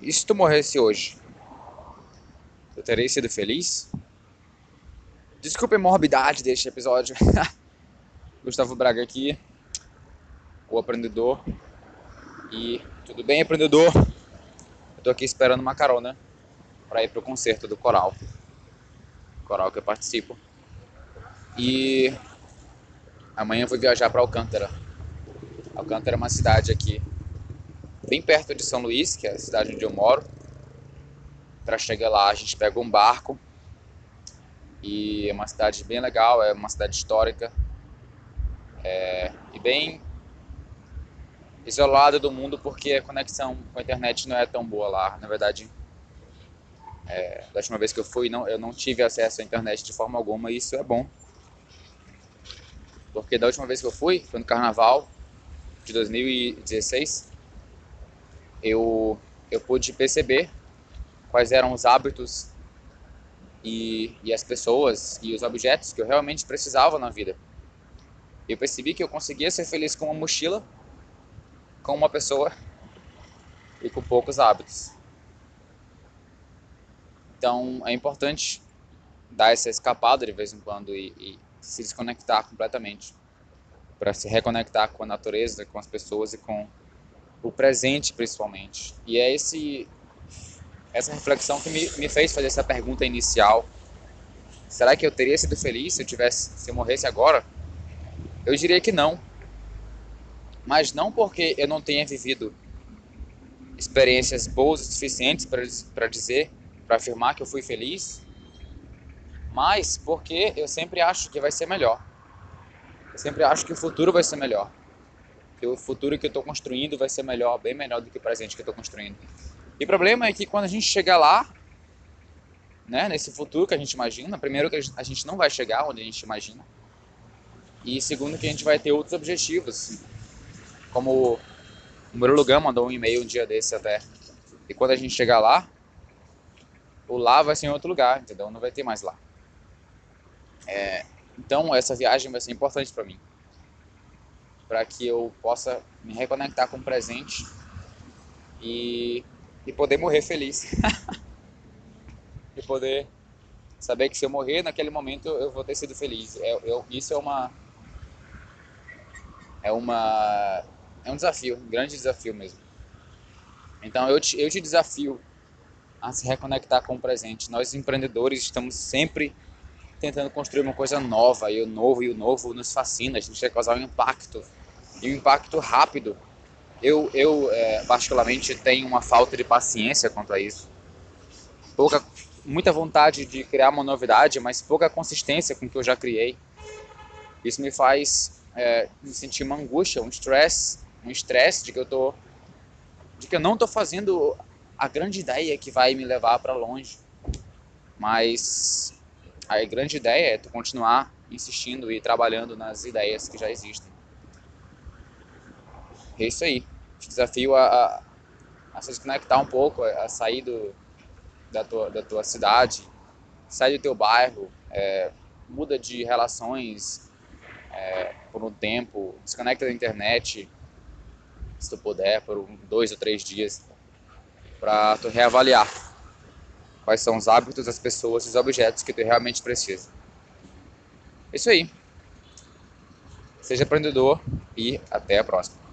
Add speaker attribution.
Speaker 1: E se tu morresse hoje? Eu terei sido feliz? Desculpe a morbidade deste episódio. Gustavo Braga aqui, o aprendedor. E tudo bem, aprendedor? Eu tô aqui esperando uma carona para ir pro concerto do coral. Coral que eu participo. E amanhã eu vou viajar para Alcântara. Alcântara é uma cidade aqui bem perto de São Luís, que é a cidade onde eu moro. Para chegar lá, a gente pega um barco e é uma cidade bem legal, é uma cidade histórica é, e bem isolada do mundo porque a conexão com a internet não é tão boa lá. Na verdade, é, da última vez que eu fui, não, eu não tive acesso à internet de forma alguma e isso é bom. Porque da última vez que eu fui, foi no carnaval de 2016, eu, eu pude perceber quais eram os hábitos e, e as pessoas e os objetos que eu realmente precisava na vida. Eu percebi que eu conseguia ser feliz com uma mochila, com uma pessoa e com poucos hábitos. Então é importante dar essa escapada de vez em quando e, e se desconectar completamente para se reconectar com a natureza, com as pessoas e com o presente principalmente. E é esse essa reflexão que me, me fez fazer essa pergunta inicial. Será que eu teria sido feliz se eu tivesse se eu morresse agora? Eu diria que não. Mas não porque eu não tenha vivido experiências boas o suficientes para dizer, para afirmar que eu fui feliz, mas porque eu sempre acho que vai ser melhor. Eu sempre acho que o futuro vai ser melhor que o futuro que eu estou construindo vai ser melhor, bem melhor do que o presente que eu estou construindo. E o problema é que quando a gente chegar lá, né, nesse futuro que a gente imagina, primeiro que a gente não vai chegar onde a gente imagina, e segundo que a gente vai ter outros objetivos, como o Murilo Gama mandou um e-mail um dia desse até, e quando a gente chegar lá, o lá vai ser em outro lugar, entendeu? Não vai ter mais lá. É, então essa viagem vai ser importante para mim para que eu possa me reconectar com o presente e, e poder morrer feliz. e poder saber que se eu morrer naquele momento eu vou ter sido feliz. É, eu, isso é uma é uma é um desafio, um grande desafio mesmo. Então eu te, eu te desafio a se reconectar com o presente. Nós empreendedores estamos sempre tentando construir uma coisa nova e o novo e o novo nos fascina. A gente quer causar um impacto e um impacto rápido. Eu, eu é, particularmente, tenho uma falta de paciência quanto a isso. Pouca, muita vontade de criar uma novidade, mas pouca consistência com o que eu já criei. Isso me faz é, me sentir uma angústia, um estresse, um estresse de que eu tô, de que eu não estou fazendo a grande ideia que vai me levar para longe. Mas a grande ideia é tu continuar insistindo e trabalhando nas ideias que já existem. É isso aí. Te desafio a, a, a se desconectar um pouco, a sair do, da, tua, da tua cidade, sai do teu bairro, é, muda de relações é, por um tempo, desconecta da internet, se tu puder, por um, dois ou três dias, para tu reavaliar quais são os hábitos, as pessoas e os objetos que tu realmente precisa. É isso aí. Seja empreendedor e até a próxima.